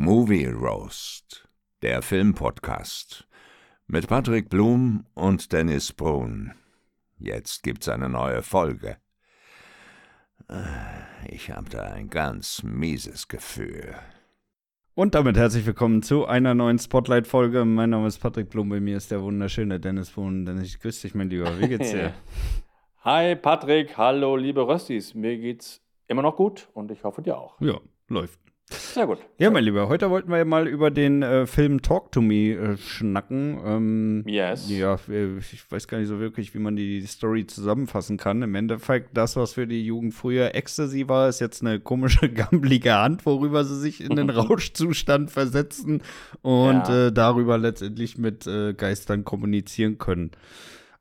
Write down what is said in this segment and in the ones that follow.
Movie Roast, der Filmpodcast mit Patrick Blum und Dennis Brun. Jetzt gibt's eine neue Folge. Ich habe da ein ganz mieses Gefühl. Und damit herzlich willkommen zu einer neuen Spotlight-Folge. Mein Name ist Patrick Blum, bei mir ist der wunderschöne Dennis Brun. Dennis, ich grüße dich, mein Lieber. Wie geht's dir? Hi Patrick, hallo liebe Röstis. Mir geht's immer noch gut und ich hoffe dir auch. Ja, läuft. Sehr gut. Ja, mein Lieber, heute wollten wir mal über den äh, Film Talk to Me äh, schnacken. Ähm, yes. Ja, äh, ich weiß gar nicht so wirklich, wie man die Story zusammenfassen kann. Im Endeffekt, das, was für die Jugend früher Ecstasy war, ist jetzt eine komische, gammelige Hand, worüber sie sich in den Rauschzustand versetzen und ja. äh, darüber letztendlich mit äh, Geistern kommunizieren können.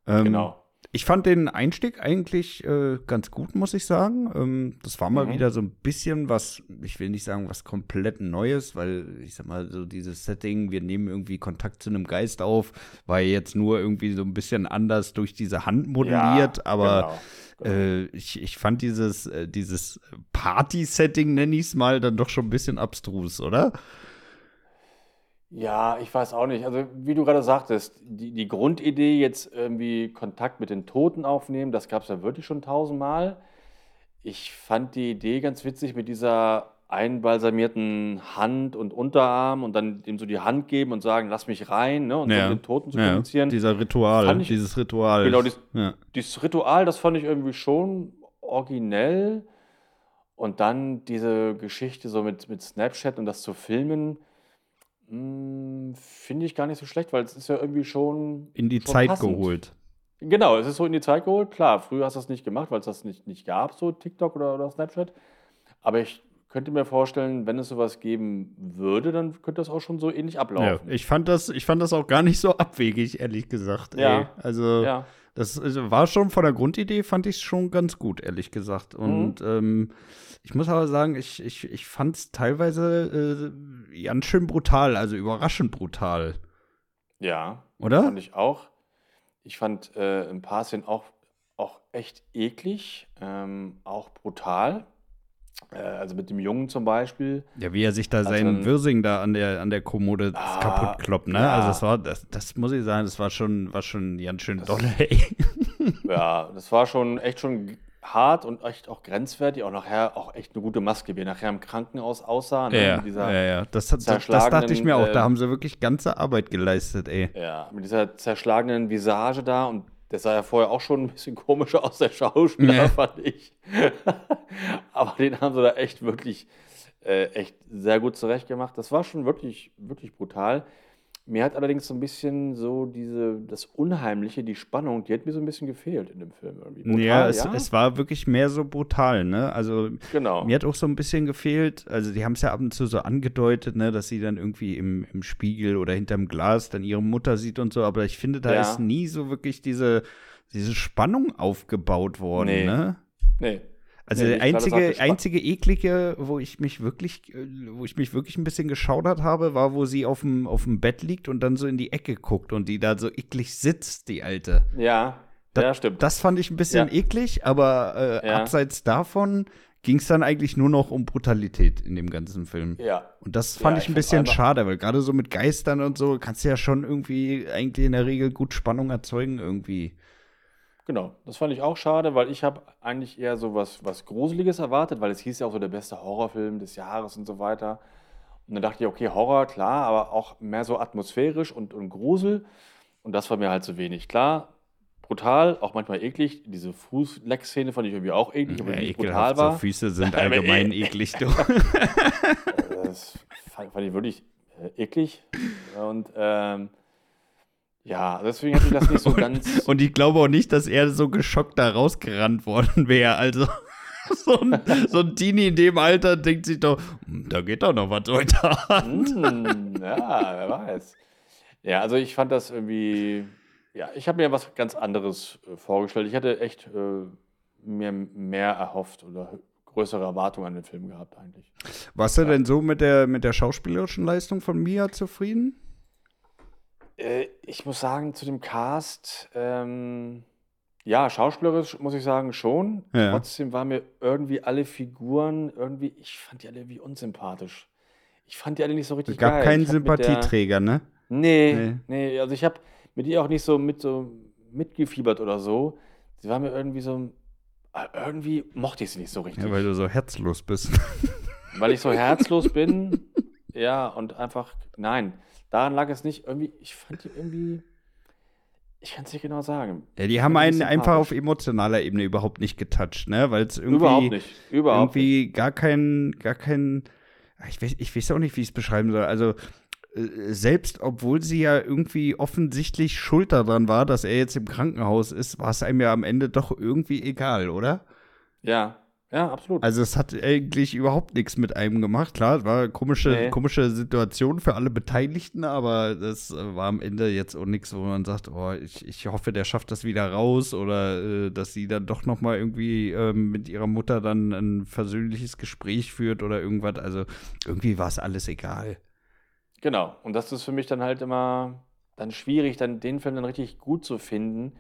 Ähm, genau ich fand den Einstieg eigentlich äh, ganz gut, muss ich sagen. Ähm, das war mal mhm. wieder so ein bisschen was, ich will nicht sagen, was komplett Neues, weil ich sag mal, so dieses Setting, wir nehmen irgendwie Kontakt zu einem Geist auf, war jetzt nur irgendwie so ein bisschen anders durch diese Hand modelliert, ja, aber genau. Äh, ich, ich fand dieses, äh, dieses Party-Setting, nenne ich es mal, dann doch schon ein bisschen abstrus, oder? Ja, ich weiß auch nicht. Also, wie du gerade sagtest, die, die Grundidee, jetzt irgendwie Kontakt mit den Toten aufnehmen, das gab es ja wirklich schon tausendmal. Ich fand die Idee ganz witzig mit dieser einbalsamierten Hand und Unterarm und dann dem so die Hand geben und sagen, lass mich rein, ne, und so mit den Toten zu ja, kommunizieren. dieser Ritual, ich, dieses Ritual. Genau, dies, ja. dieses Ritual, das fand ich irgendwie schon originell. Und dann diese Geschichte so mit, mit Snapchat und das zu filmen, finde ich gar nicht so schlecht, weil es ist ja irgendwie schon In die schon Zeit passend. geholt. Genau, es ist so in die Zeit geholt. Klar, früher hast du das nicht gemacht, weil es das nicht, nicht gab, so TikTok oder, oder Snapchat. Aber ich könnte mir vorstellen, wenn es sowas geben würde, dann könnte das auch schon so ähnlich Ja, ablaufen. ich fand das, ich fand das auch gar nicht so abwegig, ehrlich gesagt. Ey. Ja, Also, ja. Das also, war schon von der Grundidee, fand ich es schon ganz gut, ehrlich gesagt. Mhm. Und ähm, ich muss aber sagen, ich, ich, ich fand es teilweise äh, ganz schön brutal, also überraschend brutal. Ja, Oder? fand ich auch. Ich fand äh, ein paar Szenen auch, auch echt eklig, ähm, auch brutal. Äh, also mit dem Jungen zum Beispiel. Ja, wie er sich da Also seinen Wirsing da an der, an der Kommode Ah, kaputt kloppt, ne? ja. Also das war, das, das muss ich sagen, das war schon, war schon ganz schön Das- dolle, ey. Ja, das war schon echt schon hart und echt auch grenzwertig. Auch nachher auch echt eine gute Maske, wie er nachher im Krankenhaus aussah. ne, Ja, dieser, ja, ja. Das, hat- das, das dachte ich mir auch. Da zerschlagenen, haben sie wirklich ganze Arbeit geleistet, ey. Ja, mit dieser zerschlagenen Visage da und der sah ja vorher auch schon ein bisschen komisch aus, der Schauspieler, Ja. fand ich. Aber den haben sie da echt wirklich äh, echt sehr gut zurecht gemacht. Das war schon wirklich, wirklich brutal. Mir hat allerdings so ein bisschen so diese, das Unheimliche, die Spannung, die hat mir so ein bisschen gefehlt in dem Film irgendwie. Brutal, ja, es, es war wirklich mehr so brutal, ne? Also genau. mir hat auch so ein bisschen gefehlt, also die haben es ja ab und zu so angedeutet, ne, dass sie dann irgendwie im, im Spiegel oder hinterm Glas dann ihre Mutter sieht und so, aber ich finde, da Ja. ist nie so wirklich diese, diese Spannung aufgebaut worden, Nee. ne? Nee. Also Nee, der einzige, einzige eklige, wo ich mich wirklich, äh, wo ich mich wirklich ein bisschen geschaudert habe, war, wo sie auf dem, auf dem Bett liegt und dann so in die Ecke guckt und die da so eklig sitzt, die Alte. Ja, Da- ja, stimmt. Das fand ich ein bisschen Ja. eklig, aber äh, Ja. abseits davon ging es dann eigentlich nur noch um Brutalität in dem ganzen Film. ja. Und das fand Ja, ich ein bisschen schade, weil gerade so mit Geistern und so kannst du ja schon irgendwie eigentlich in der Regel gut Spannung erzeugen irgendwie. Genau, das fand ich auch schade, weil ich habe eigentlich eher so was, was Gruseliges erwartet, weil es hieß ja auch so der beste Horrorfilm des Jahres und so weiter. Und dann dachte ich, okay, Horror, klar, aber auch mehr so atmosphärisch und, und Grusel. Und das war mir halt zu wenig. Klar, brutal, auch manchmal eklig. Diese Fußleck-Szene fand ich irgendwie auch eklig, aber Ja, nicht brutal war. so Füße sind allgemein eh- eklig, du. Das fand, fand ich wirklich äh, eklig. Und ähm, ja, deswegen hat mich das nicht so ganz. Und ich glaube auch nicht, dass er so geschockt da rausgerannt worden wäre. Also so ein, so ein Teenie in dem Alter denkt sich doch, "Hm, da geht doch noch was heute Abend. Hm, ja, wer weiß. Ja, also ich fand das irgendwie, ja, ich habe mir was ganz anderes äh, vorgestellt. Ich hatte echt äh, mir mehr erhofft oder größere Erwartungen an den Film gehabt eigentlich. Warst du denn so mit der, mit der schauspielerischen Leistung von Mia zufrieden? Äh, ich muss sagen, zu dem Cast, ähm, ja, schauspielerisch muss ich sagen schon. Ja. Trotzdem waren mir irgendwie alle Figuren irgendwie, ich fand die alle irgendwie unsympathisch. ich fand die alle nicht so richtig Es gab geil. keinen Sympathieträger, ne? Nee, Nee. nee, also ich habe mit ihr auch nicht so mit so mitgefiebert oder so. Sie war mir irgendwie so, äh, irgendwie mochte ich sie nicht so richtig. Ja, weil du so herzlos bist. Weil ich so herzlos bin. Ja, und einfach, nein, daran lag es nicht. Irgendwie, ich fand die irgendwie, ich kann es nicht genau sagen. Ja, die haben einen nicht einfach auf emotionaler Ebene überhaupt nicht getoucht, ne? Weil es irgendwie, Überhaupt nicht, überhaupt nicht. irgendwie gar kein, gar kein, ich weiß, ich weiß auch nicht, wie ich es beschreiben soll. Also äh, selbst obwohl sie ja irgendwie offensichtlich schuld daran war, dass er jetzt im Krankenhaus ist, war es einem ja am Ende doch irgendwie egal, oder? Ja, ja, absolut. Also es hat eigentlich überhaupt nichts mit einem gemacht. Klar, es war eine komische, Nee. komische Situation für alle Beteiligten, aber das äh, war am Ende jetzt auch nichts, wo man sagt, oh, ich, ich hoffe, der schafft das wieder raus oder äh, dass sie dann doch noch mal irgendwie ähm, mit ihrer Mutter dann ein versöhnliches Gespräch führt oder irgendwas. Also irgendwie war es alles egal. Genau. Und das ist für mich dann halt immer dann schwierig, dann den Film dann richtig gut zu finden,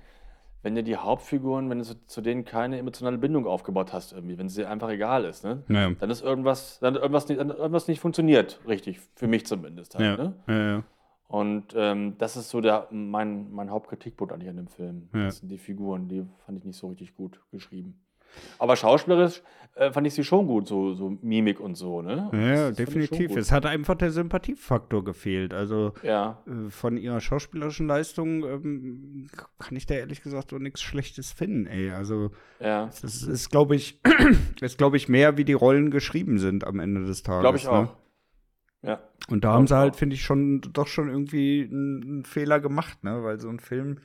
wenn dir die Hauptfiguren, wenn du zu, denen keine emotionale Bindung aufgebaut hast, irgendwie, wenn es dir einfach egal ist, ne? Ja, Dann ist irgendwas, dann irgendwas nicht, dann irgendwas nicht funktioniert, richtig, für mich zumindest halt, ja, ne? ja, ja. Und ähm, das ist so der, mein, mein Hauptkritikpunkt eigentlich an dem Film. Das sind die Figuren, die fand ich nicht so richtig gut geschrieben. Aber schauspielerisch äh, fand ich sie schon gut, so, so Mimik und so, ne? Ja, Das definitiv. Es hat einfach der Sympathiefaktor gefehlt. Also Ja, äh, von ihrer schauspielerischen Leistung ähm, kann ich da ehrlich gesagt so nichts Schlechtes finden, ey. Also ja. das ist, glaube ich, ist, glaube ich, mehr, wie die Rollen geschrieben sind am Ende des Tages. Glaube ich ne? auch. Ja. Und da haben sie halt, finde ich, schon doch schon irgendwie einen, einen Fehler gemacht, ne? Weil so ein Film,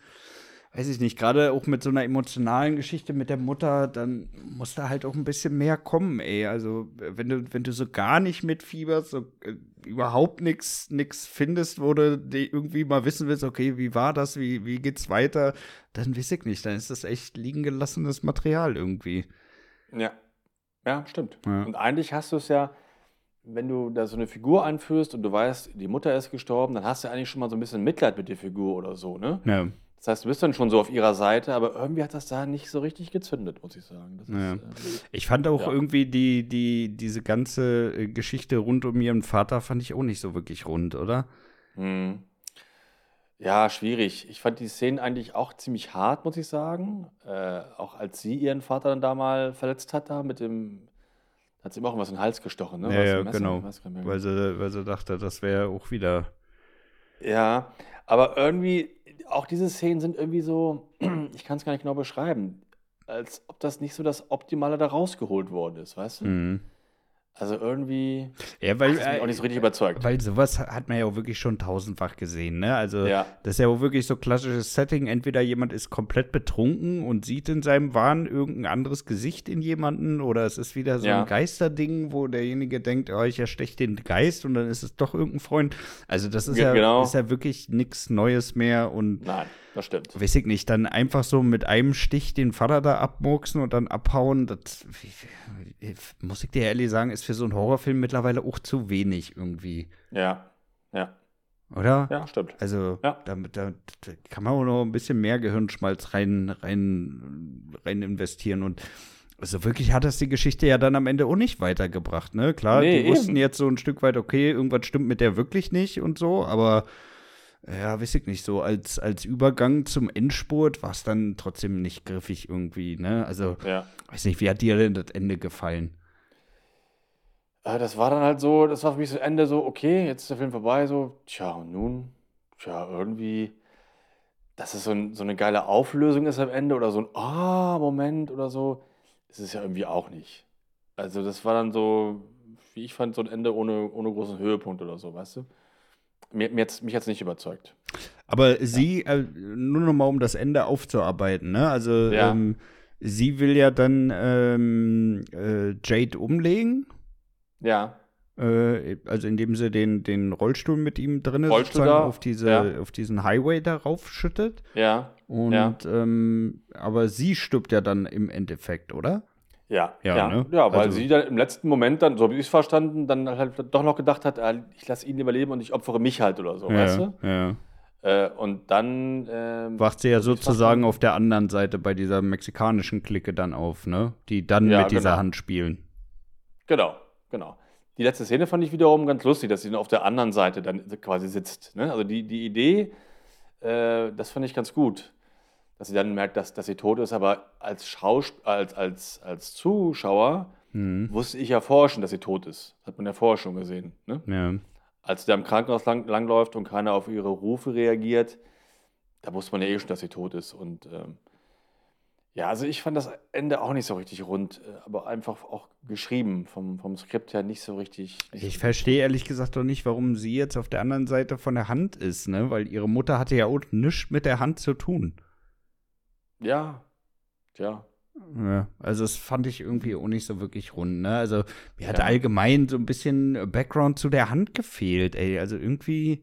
weiß ich nicht, gerade auch mit so einer emotionalen Geschichte mit der Mutter, dann muss da halt auch ein bisschen mehr kommen, ey. Also, wenn du, wenn du so gar nicht mitfieberst, so äh, überhaupt nichts nix findest, wo du irgendwie mal wissen willst, okay, wie war das, wie, wie geht's weiter, dann weiß ich nicht, dann ist das echt liegen gelassenes Material irgendwie. Ja. Ja, stimmt. Ja. Und eigentlich hast du es ja, wenn du da so eine Figur einführst und du weißt, die Mutter ist gestorben, dann hast du eigentlich schon mal so ein bisschen Mitleid mit der Figur oder so, ne? Ja. Das heißt, du bist dann schon so auf ihrer Seite, aber irgendwie hat das da nicht so richtig gezündet, muss ich sagen. Das Ja. ist, äh, Ich fand auch Ja. irgendwie die, die, diese ganze äh, Geschichte rund um ihren Vater fand ich auch nicht so wirklich rund, oder? hm. Ja, schwierig. Ich fand die Szenen eigentlich auch ziemlich hart, muss ich sagen. Äh, auch als sie ihren Vater dann da mal verletzt hat, da mit dem, hat sie ihm auch was in den Hals gestochen, ne? Ja, ja, Messer? genau. Weil sie, weil sie dachte, das wäre auch wieder. Ja, aber irgendwie, auch diese Szenen sind irgendwie so, ich kann es gar nicht genau beschreiben, als ob das nicht so das Optimale da rausgeholt worden ist, weißt du? Mhm. Also irgendwie, Ja, ach, weil, mich auch nicht so richtig überzeugt. weil sowas hat man ja auch wirklich schon tausendfach gesehen, ne? Also, Ja. das ist ja auch wirklich so klassisches Setting. Entweder jemand ist komplett betrunken und sieht in seinem Wahn irgendein anderes Gesicht in jemanden oder es ist wieder so Ja. ein Geisterding, wo derjenige denkt, oh, ich ersteche den Geist und dann ist es doch irgendein Freund. Also, das ist ja, genau. ist ja wirklich nichts Neues mehr und Nein, das stimmt. weiß ich nicht, dann einfach so mit einem Stich den Vater da abmurksen und dann abhauen, das muss ich dir ehrlich sagen, ist für so einen Horrorfilm mittlerweile auch zu wenig irgendwie, Ja, ja, oder? ja, stimmt. Also, Ja. damit, da, da kann man auch noch ein bisschen mehr Gehirnschmalz rein, rein, rein investieren und also wirklich hat das die Geschichte ja dann am Ende auch nicht weitergebracht, ne? Klar, Nee, die wussten eben. jetzt so ein Stück weit, okay, irgendwas stimmt mit der wirklich nicht und so, aber ja, weiß ich nicht, so als, als Übergang zum Endspurt war es dann trotzdem nicht griffig irgendwie, ne? Also, Ja. weiß nicht, wie hat dir denn das Ende gefallen? Äh, Das war dann halt so, das war für mich so Ende so, okay, jetzt ist der Film vorbei, so, tja, und nun, tja, irgendwie, dass es so, ein, so eine geile Auflösung ist am Ende oder so ein Ah-Moment oder so, ist es ja irgendwie auch nicht. Also das war dann so, wie ich fand, so ein Ende ohne, ohne großen Höhepunkt oder so, weißt du? Mir, mir hat's, mich hat es nicht überzeugt. Aber sie, äh, nur noch mal um das Ende aufzuarbeiten, ne? Also, Ja. ähm, sie will ja dann ähm, äh, Jade umlegen, Ja, äh, also indem sie den, den Rollstuhl mit ihm drin Rollstuhl da, auf, diese, ja. auf diesen Highway darauf schüttet. ja, Und, Ja. ähm, aber sie stirbt ja dann im Endeffekt, oder? ja, Ja, ja, ne? ja, weil Also- sie dann im letzten Moment dann, so wie ich es verstanden, dann halt doch noch gedacht hat, ah, ich lasse ihn überleben und ich opfere mich halt oder so, weißt du? ja. Äh, und dann ähm, Wacht sie ja sozusagen auf der anderen Seite bei dieser mexikanischen Clique dann auf, ne? Die dann Ja, mit dieser genau. Hand spielen. Genau, genau. die letzte Szene fand ich wiederum ganz lustig, dass sie dann auf der anderen Seite dann quasi sitzt. Ne? Also die, die Idee, äh, das fand ich ganz gut. Dass sie dann merkt, dass, dass sie tot ist, aber als, Schausp als, als, als Zuschauer Mhm. wusste ich ja vorher schon, dass sie tot ist. Hat man ja vorher schon gesehen. Ne? Ja. Als sie da im Krankenhaus lang, langläuft und keiner auf ihre Rufe reagiert, da wusste man ja eh schon, dass sie tot ist. Und ähm, ja, also ich fand das Ende auch nicht so richtig rund, äh, aber einfach auch geschrieben, vom, vom Skript her nicht so richtig. Nicht Ich verstehe ehrlich gesagt doch nicht, warum sie jetzt auf der anderen Seite von der Hand ist, ne? Weil ihre Mutter hatte ja auch nichts mit der Hand zu tun. Ja, tja. Ja, also das fand ich irgendwie auch nicht so wirklich rund, ne? Also mir hat Ja. allgemein so ein bisschen Background zu der Hand gefehlt, ey. Also irgendwie,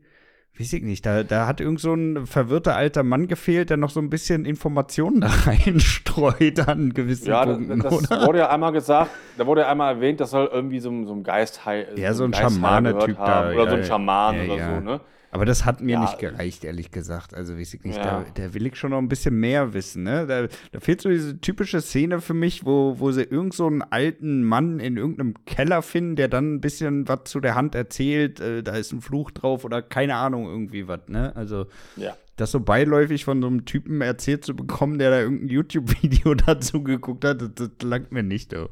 weiß ich nicht, da, da hat irgend so ein verwirrter alter Mann gefehlt, der noch so ein bisschen Informationen da reinstreut an gewissen Ja, das, Punkten, das oder? wurde ja einmal gesagt, da wurde ja einmal erwähnt, das soll irgendwie so, ein- so ein Geist Ja, so ein Schamane-Typ da, Oder ja, so ein Schaman ja, oder ja. so, ne? Aber das hat mir Ja. nicht gereicht, ehrlich gesagt. Also weiß ich nicht, Ja. da, da will ich schon noch ein bisschen mehr wissen. Ne? Da, da fehlt so diese typische Szene für mich, wo, wo sie irgend so einen alten Mann in irgendeinem Keller finden, der dann ein bisschen was zu der Hand erzählt. Äh, da ist ein Fluch drauf oder keine Ahnung, irgendwie was. Ne? Also Ja. das so beiläufig von so einem Typen erzählt zu bekommen, der da irgendein YouTube-Video dazu geguckt hat, das, das langt mir nicht. Oh.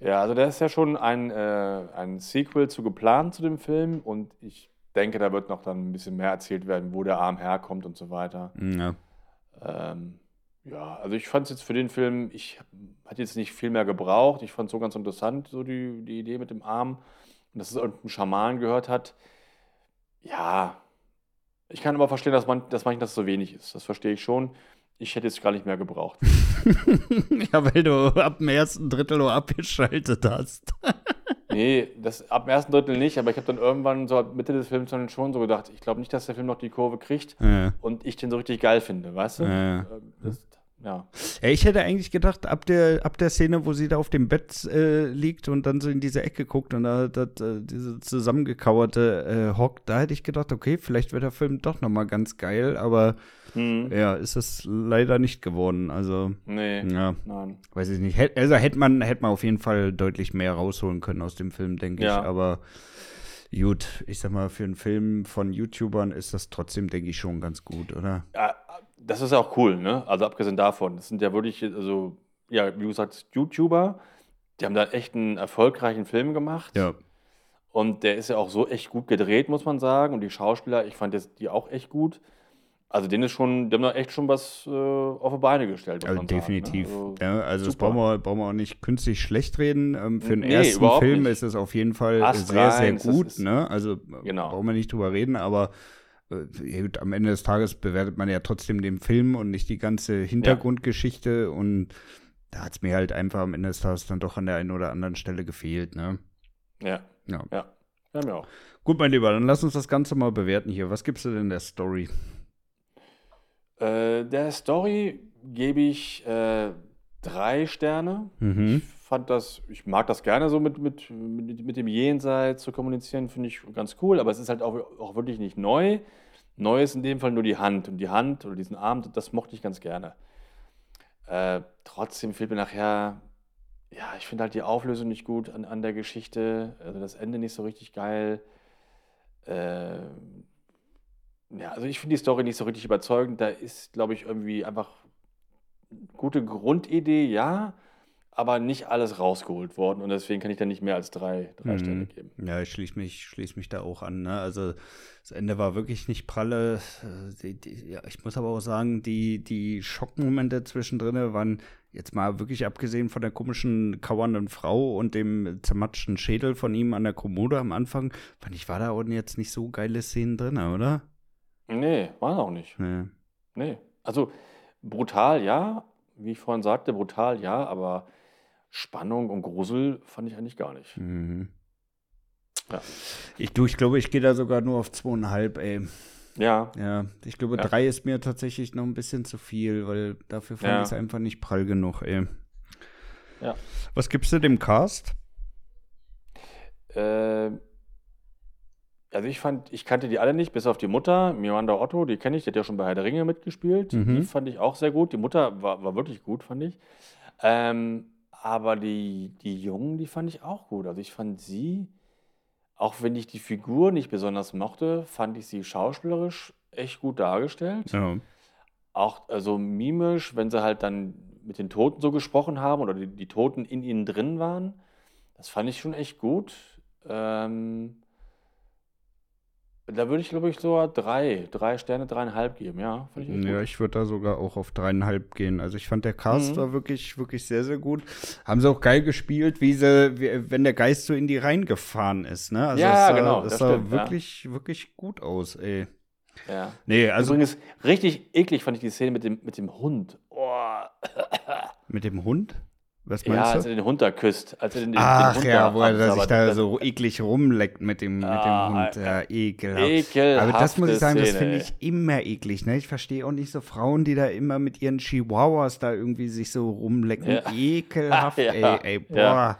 Ja, also da ist ja schon ein, äh, ein Sequel zu geplant zu dem Film und ich denke, da wird noch dann ein bisschen mehr erzählt werden, wo der Arm herkommt und so weiter. Ja. Ähm, ja, also ich fand es jetzt für den Film, ich hatte jetzt nicht viel mehr gebraucht. Ich fand es so ganz interessant, so die, die Idee mit dem Arm und dass es irgendein Schaman gehört hat. Ja, ich kann aber verstehen, dass, man, dass manchmal das so wenig ist. Das verstehe ich schon. Ich hätte jetzt gar nicht mehr gebraucht. ja, weil du ab dem ersten Drittel nur abgeschaltet hast. Nee, das ab dem ersten Drittel nicht, aber ich habe dann irgendwann so ab Mitte des Films dann schon so gedacht, ich glaube nicht, dass der Film noch die Kurve kriegt Ja. und ich den so richtig geil finde, weißt du? Ja. Ähm, Das, ja. Ich hätte eigentlich gedacht, ab der, ab der Szene, wo sie da auf dem Bett äh, liegt und dann so in diese Ecke guckt und da das, äh, diese zusammengekauerte äh, hockt, da hätte ich gedacht, okay, vielleicht wird der Film doch noch mal ganz geil, aber Hm. ja, ist es leider nicht geworden. Also, Nee, ja, nein. weiß ich nicht. Hätt, also hätte man, hätte man auf jeden Fall deutlich mehr rausholen können aus dem Film, denke Ja. ich. Aber gut, ich sag mal, für einen Film von YouTubern ist das trotzdem, denke ich, schon ganz gut, oder? Ja, das ist ja auch cool, ne? Also abgesehen davon, das sind ja wirklich, also, ja, wie du sagst, YouTuber, die haben da echt einen erfolgreichen Film gemacht. Ja. Und der ist ja auch so echt gut gedreht, muss man sagen. Und die Schauspieler, ich fand jetzt die auch echt gut. Also denen ist schon, die haben da echt schon was äh, auf die Beine gestellt. Also definitiv. Sagen, ne? ja, also das brauchen wir, brauchen wir auch nicht künstlich schlecht reden. Ähm, für den Nee, ersten Film nicht. ist es auf jeden Fall Ast sehr, sehr das gut. ist- Ne? Also äh, Genau. brauchen wir nicht drüber reden, aber gut, am Ende des Tages bewertet man ja trotzdem den Film und nicht die ganze Hintergrundgeschichte. Und da hat es mir halt einfach am Ende des Tages dann doch an der einen oder anderen Stelle gefehlt. Ne? Ja, Ja. ja. Ja, mir auch. Gut, mein Lieber, dann lass uns das Ganze mal bewerten hier. Was gibst du denn der Story? Äh, der Story gebe ich äh, drei Sterne. Mhm. Ich fand das, ich mag das gerne so mit, mit, mit, mit dem Jenseits zu kommunizieren, finde ich ganz cool, aber es ist halt auch, auch wirklich nicht neu. Neu ist in dem Fall nur die Hand. Und die Hand oder diesen Arm, das mochte ich ganz gerne. Äh, trotzdem fehlt mir nachher, ja, ich finde halt die Auflösung nicht gut an, an der Geschichte. Also das Ende nicht so richtig geil. Äh, ja, also ich finde die Story nicht so richtig überzeugend. Da ist, glaube ich, irgendwie einfach gute Grundidee, ja, aber nicht alles rausgeholt worden. Und deswegen kann ich da nicht mehr als drei, drei Mhm. Sterne geben. Ja, ich schließe mich, schließ mich da auch an. Ne? Also das Ende war wirklich nicht pralle. Äh, Die, die, ja, ich muss aber auch sagen, die, die Schockmomente zwischendrin waren jetzt mal wirklich abgesehen von der komischen kauernden Frau und dem zermatschten Schädel von ihm an der Kommode am Anfang, fand ich, war da auch jetzt nicht so geile Szenen drin, oder? Nee, war auch nicht. Nee. Nee. Also brutal, ja. Wie ich vorhin sagte, brutal, ja, aber Spannung und Grusel fand ich eigentlich gar nicht. Mhm. Ja. Ich, du, ich glaube, ich gehe da sogar nur auf zweieinhalb, ey. Ja, Ja, ich glaube, Ja. drei ist mir tatsächlich noch ein bisschen zu viel, weil dafür fand Ja. ich es einfach nicht prall genug, ey. Ja. Was gibst du dem Cast? Äh, also ich fand, ich kannte die alle nicht, bis auf die Mutter, Miranda Otto, die kenne ich, die hat ja schon bei Herr der Ringe mitgespielt. Mhm. Die fand ich auch sehr gut. Die Mutter war, war wirklich gut, fand ich. Ähm, aber die, die Jungen, die fand ich auch gut. Also ich fand sie, auch wenn ich die Figur nicht besonders mochte, fand ich sie schauspielerisch echt gut dargestellt. Ja. Auch also mimisch, wenn sie halt dann mit den Toten so gesprochen haben oder die, die Toten in ihnen drin waren. Das fand ich schon echt gut. Ähm, da würde ich, glaube ich, sogar drei, drei Sterne, dreieinhalb geben, ja. Ich Ja, ich würde da sogar auch auf dreieinhalb gehen. Also ich fand der Cast Mhm. war wirklich, wirklich sehr, sehr gut. Haben sie auch geil gespielt, wie sie, wie, wenn der Geist so in die reingefahren ist, ne? Also Ja, es sah, genau, Das das sah stimmt, ja. wirklich, wirklich gut aus, ey. Ja. Nee, also Übrigens, richtig eklig fand ich die Szene mit dem, mit dem Hund. Oh, mit dem Hund? Was ja, meinst als du? er den Hund da küsst. Als er den, den, den Ach Hund ja, wo er absabbert. sich da so eklig rumleckt mit dem, mit Ah, dem Hund. Ja, ekelhaft. Ekelhafte Aber das muss ich sagen, das finde ich immer eklig. Ne? Ich verstehe auch nicht so Frauen, die da immer mit ihren Chihuahuas da irgendwie sich so rumlecken. Ja. Ekelhaft, Ja, ey, ey, boah. ja.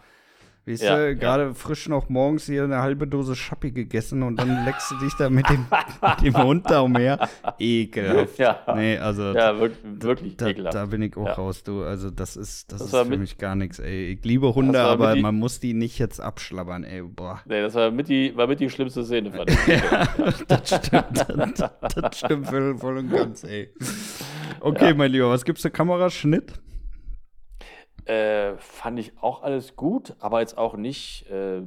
Weißt Ja, du, ja. gerade frisch noch morgens hier eine halbe Dose Schappi gegessen und dann leckst du dich da mit dem, mit dem Hund da umher. Ekelhaft. Ja. Nee, also Ja, wirklich, da, ekelhaft. da bin ich auch Ja. raus, du. Also das ist, das, Das ist für mit- mich gar nichts, ey. Ich liebe Hunde, aber die- man muss die nicht jetzt abschlabbern, ey. Boah. Nee, das war mit die, war mit die schlimmste Szene, fand ich. das stimmt. Das, das stimmt voll, voll und ganz, ey. Okay, Ja. mein Lieber, was gibt's für Kameraschnitt? Äh, fand ich auch alles gut, aber jetzt auch nicht äh,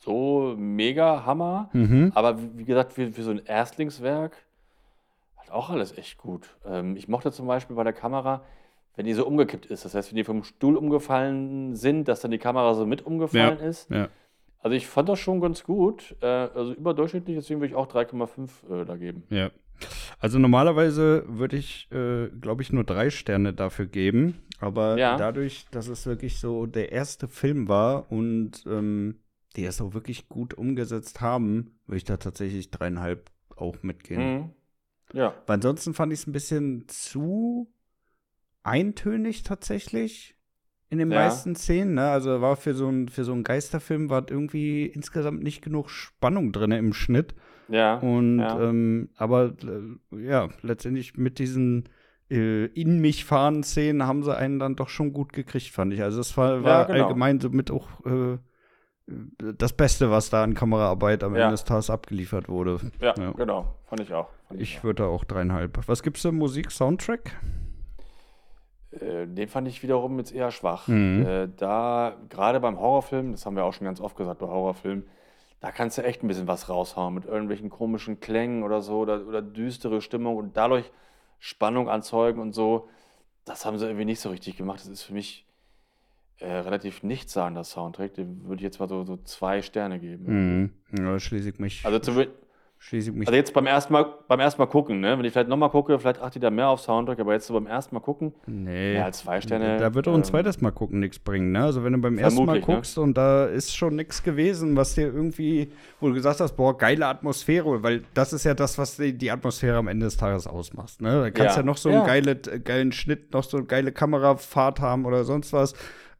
so mega Hammer. Mhm. Aber wie, gesagt, für, für so ein Erstlingswerk hat auch alles echt gut. Ähm, ich mochte zum Beispiel bei der Kamera, wenn die so umgekippt ist. Das heißt, wenn die vom Stuhl umgefallen sind, dass dann die Kamera so mit umgefallen ist. Ja. Also ich fand das schon ganz gut. Äh, also überdurchschnittlich, deswegen würde ich auch 3,5 äh, da geben. Ja. Also normalerweise würde ich, äh, glaube ich, nur drei Sterne dafür geben. Aber Ja. dadurch, dass es wirklich so der erste Film war und ähm, die es auch wirklich gut umgesetzt haben, würde ich da tatsächlich dreieinhalb auch mitgehen. Mhm. Ja. Weil ansonsten fand ich es ein bisschen zu eintönig tatsächlich in den Ja. meisten Szenen. Ne? Also war für so ein für so einen Geisterfilm war irgendwie insgesamt nicht genug Spannung drin im Schnitt. Ja. Und Ja. ähm, aber äh, ja, letztendlich mit diesen äh, in mich fahren Szenen haben sie einen dann doch schon gut gekriegt, fand ich. Also es war, war genau. allgemein somit auch äh, das Beste, was da an Kameraarbeit am Ja. Ende des Tages abgeliefert wurde. ja, Ja. genau. Fand ich auch. Fand Ich auch. würde da auch dreieinhalb. Was gibt's denn Musik, Soundtrack? Äh, den fand ich wiederum jetzt eher schwach. Mhm. Äh, da, gerade beim Horrorfilm, das haben wir auch schon ganz oft gesagt bei Horrorfilmen, da kannst du echt ein bisschen was raushauen mit irgendwelchen komischen Klängen oder so oder, oder düstere Stimmung und dadurch Spannung anzeugen und so. Das haben sie irgendwie nicht so richtig gemacht. Das ist für mich äh, relativ nichtssagender Soundtrack. Dem würde ich jetzt mal so, so zwei Sterne geben. Mhm. Ja, schließe ich mich. Also, zum, schließe ich mich. also jetzt beim ersten Mal, beim ersten Mal gucken, ne? Wenn ich vielleicht nochmal gucke, vielleicht achte ich da mehr auf Soundtrack, aber jetzt so beim ersten Mal gucken, nee. mehr als zwei Sterne. Da wird auch ein ähm, zweites Mal gucken nichts bringen, ne? Also wenn du beim ersten Mal ne? guckst und da ist schon nichts gewesen, was dir irgendwie, wo du gesagt hast, boah, geile Atmosphäre, weil das ist ja das, was die, die Atmosphäre am Ende des Tages ausmacht, ne? Da kannst ja, Ja. noch so einen Ja. geile, geilen Schnitt, noch so eine geile Kamerafahrt haben oder sonst was.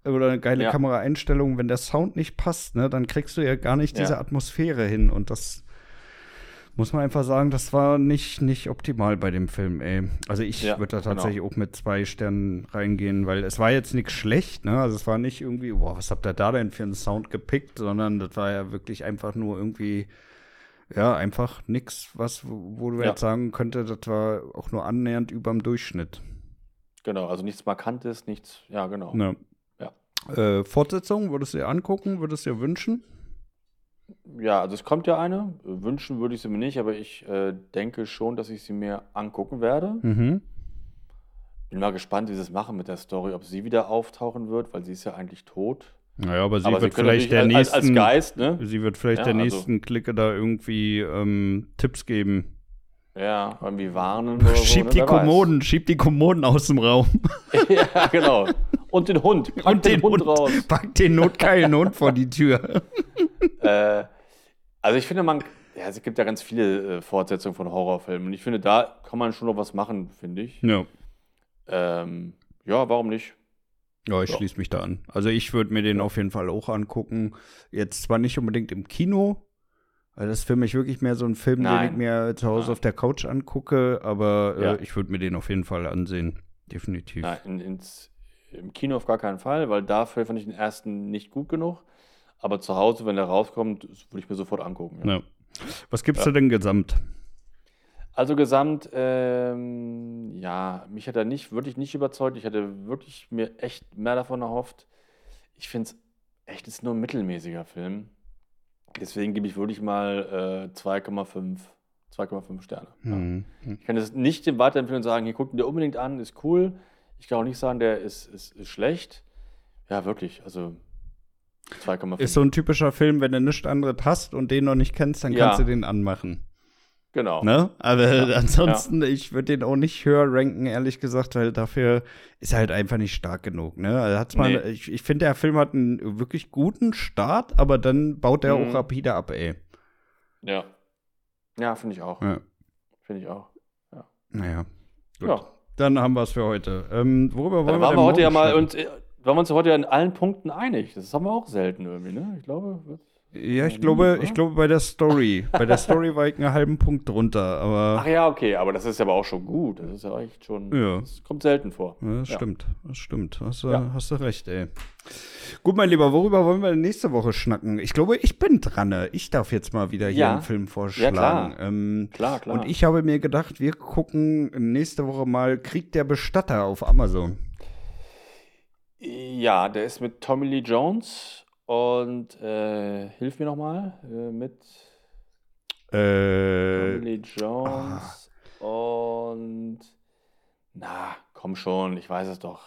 Oder eine geile Ja. Kameraeinstellung, wenn der Sound nicht passt, ne, dann kriegst du ja gar nicht Ja. diese Atmosphäre hin. Und das muss man einfach sagen, das war nicht, nicht optimal bei dem Film, ey. Also ich Ja, würde da genau. tatsächlich auch mit zwei Sternen reingehen, weil es war jetzt nichts schlecht, ne? Also es war nicht irgendwie, boah, was habt ihr da denn für einen Sound gepickt, sondern das war ja wirklich einfach nur irgendwie, ja, einfach nix, was, wo du Ja. jetzt sagen könnte, das war auch nur annähernd überm Durchschnitt. Genau, also nichts Markantes, nichts, ja, genau. Ja. Ja. Äh, Fortsetzung, würdest du dir angucken, würdest du dir wünschen? Ja, also es kommt ja eine. Wünschen würde ich sie mir nicht, aber ich äh, denke schon, dass ich sie mir angucken werde. Mhm. Bin mal gespannt, wie sie es machen mit der Story, ob sie wieder auftauchen wird, weil sie ist ja eigentlich tot. Naja, aber sie aber wird können vielleicht der natürlich als, als nächsten, Geist, ne? sie wird vielleicht Ja, der also- nächsten Clique da irgendwie ähm, Tipps geben. Ja, irgendwie warnen oder so. Schieb ne? die Wer weiß. Kommoden, schieb die Kommoden aus dem Raum. ja, genau. Und den Hund. Pack den, Hund, raus. Pack den notgeilen Hund vor die Tür. Äh, also ich finde, man, ja, es gibt ja ganz viele äh, Fortsetzungen von Horrorfilmen. Und ich finde, da kann man schon noch was machen, finde ich. Ja. Ähm, ja, warum nicht? Ja, ich Ja. schließe mich da an. Also ich würde mir den auf jeden Fall auch angucken. Jetzt zwar nicht unbedingt im Kino, weil das ist für mich wirklich mehr so ein Film, den Nein. ich mir zu Hause Nein. auf der Couch angucke, aber Ja. äh, ich würde mir den auf jeden Fall ansehen. Definitiv. Nein, in, ins, im Kino auf gar keinen Fall, weil dafür fand ich den ersten nicht gut genug. Aber zu Hause, wenn er rauskommt, würde ich mir sofort angucken. Ja. Was gibst du denn gesamt? Also gesamt, ähm, ja, mich hat er nicht, wirklich nicht überzeugt. Ich hatte wirklich mir echt mehr davon erhofft. Ich finde es echt, es ist nur ein mittelmäßiger Film. Deswegen gebe ich wirklich mal äh, 2,5 2,5 Sterne. Ja. Hm. Ich kann es nicht dem weiterempfehlen und sagen, hier guckt ihn dir unbedingt an, ist cool. Ich kann auch nicht sagen, der ist, ist, ist schlecht. Ja, wirklich, also 2,5. Ist so ein typischer Film, wenn du nichts anderes hast und den noch nicht kennst, dann Ja. kannst du den anmachen. Genau. Ne? Aber Ja. ansonsten, ich würde den auch nicht höher ranken, ehrlich gesagt, weil dafür ist er halt einfach nicht stark genug. Ne? Also hat's mal, Nee. ich, ich finde, der Film hat einen wirklich guten Start, aber dann baut er Mhm. auch rapide ab, ey. Ja. Ja, finde ich auch. Ja. Finde ich auch. Naja. Gut. Ja. Dann haben wir es für heute. Ähm, worüber wollen Dann wir waren denn wir heute ja mal und äh, waren wir uns heute ja in allen Punkten einig. Das haben wir auch selten irgendwie, ne? Ich glaube. Ja, ich Ja, glaube, ich glaube bei der Story. bei der Story war ich einen halben Punkt drunter, aber Ach ja, okay, aber das ist ja aber auch schon gut. Das ist ja echt schon. Ja. Das kommt selten vor. Ja, das Ja. stimmt, das stimmt. Hast du, Ja. hast du recht, ey. Gut, mein Lieber, worüber wollen wir denn nächste Woche schnacken? Ich glaube, ich bin dran. Ich darf jetzt mal wieder hier Ja. einen Film vorschlagen. klar. Ähm, Klar, klar. Und ich habe mir gedacht, wir gucken nächste Woche mal Krieg der Bestatter auf Amazon. Ja, der ist mit Tommy Lee Jones und äh, hilf mir nochmal äh, mit Äh, Tommy Jones und na, komm schon, ich weiß es doch.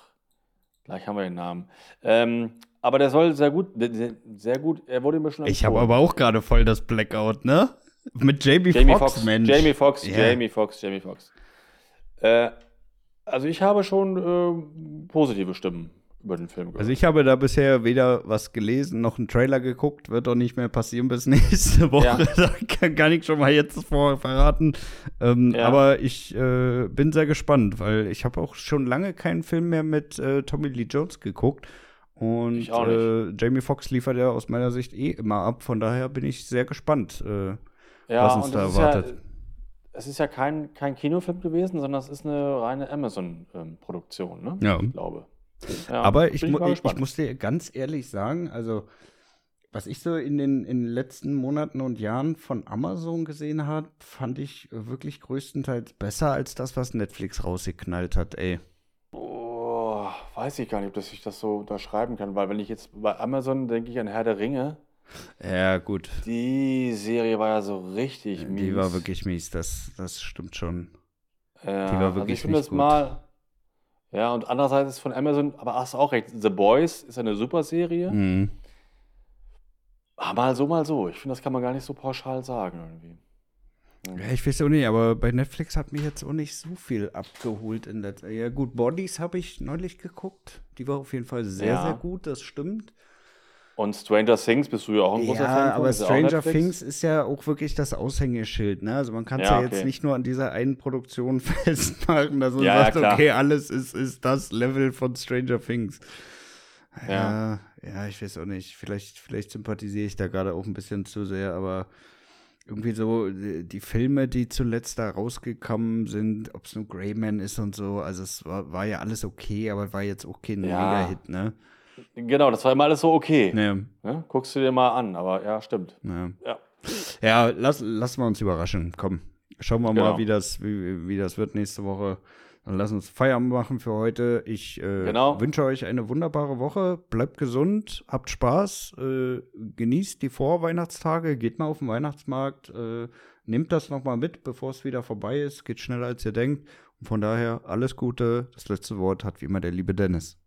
Gleich haben wir den Namen. Ähm, aber der soll sehr gut, sehr, sehr gut, er wurde mir schon ich habe aber auch gerade voll das Blackout, ne? Mit Jamie, Jamie Foxx, Foxx, Mensch. Jamie Foxx, Ja. Jamie Foxx, Jamie Foxx. Äh, also ich habe schon äh, positive Stimmen über den Film gehört. Also ich habe da bisher weder was gelesen noch einen Trailer geguckt, wird doch nicht mehr passieren bis nächste Woche. Ja. Da kann, kann ich schon mal jetzt vor verraten. Ähm, Ja. Aber ich äh, bin sehr gespannt, weil ich habe auch schon lange keinen Film mehr mit äh, Tommy Lee Jones geguckt. Und auch äh, Jamie Foxx liefert ja aus meiner Sicht eh immer ab. Von daher bin ich sehr gespannt. Äh, ja, was uns da erwartet. Es ist ja kein, kein Kinofilm gewesen, sondern es ist eine reine Amazon-Produktion, ne? Ja. Ich glaube. Ja, Aber ich, ich, ich gespannt. muss dir ganz ehrlich sagen, also was ich so in den, in den letzten Monaten und Jahren von Amazon gesehen habe, fand ich wirklich größtenteils besser als das, was Netflix rausgeknallt hat, ey. Oh, weiß ich gar nicht, ob das ich das so unterschreiben kann, weil wenn ich jetzt bei Amazon denke ich an Herr der Ringe, Ja, gut. die Serie war ja so richtig mies. Die war wirklich mies, das, das stimmt schon. Ja, die war also wirklich ich finde nicht das gut. mal. Ja, und andererseits ist von Amazon, aber hast du auch recht, The Boys ist eine super Serie. Mhm. Ah, mal so, mal so. Ich finde, das kann man gar nicht so pauschal sagen irgendwie. Ja, ich weiß auch nicht, aber bei Netflix hat mich jetzt auch nicht so viel abgeholt in der Ja, gut, Bodies habe ich neulich geguckt. Die war auf jeden Fall sehr, Ja. sehr gut, das stimmt. Und Stranger Things bist du ja auch ein großer Fan Ja, aber ist ja auch Stranger. Things ist ja auch wirklich das Aushängeschild, ne? Also man kann es Ja, ja, jetzt okay. nicht nur an dieser einen Produktion festmachen, dass man Ja, sagt, okay, alles ist, ist das Level von Stranger Things. Ja. Ja, ich weiß auch nicht. Vielleicht, vielleicht sympathisiere ich da gerade auch ein bisschen zu sehr, aber irgendwie so die, die Filme, die zuletzt da rausgekommen sind, ob es nur Greyman ist und so, also es war, war ja alles okay, aber war jetzt auch kein Ja. Mega-Hit, ne? Genau, das war immer alles so okay. Ne, Ne? Guckst du dir mal an, aber ja, stimmt. ne. Ja. Ja, lass, lassen wir uns überraschen. Komm, schauen wir Genau. mal, wie das, wie, wie das wird nächste Woche. Dann lass uns Feierabend machen für heute. Ich äh, Genau. wünsche euch eine wunderbare Woche. Bleibt gesund, habt Spaß, äh, genießt die Vorweihnachtstage, geht mal auf den Weihnachtsmarkt, äh, nehmt das nochmal mit, bevor es wieder vorbei ist. Geht schneller, als ihr denkt. Und von daher alles Gute. Das letzte Wort hat wie immer der liebe Dennis.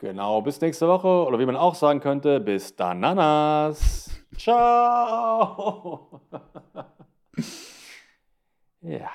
Genau, bis nächste Woche. Oder wie man auch sagen könnte, bis dann, Nanas. Ciao. ja.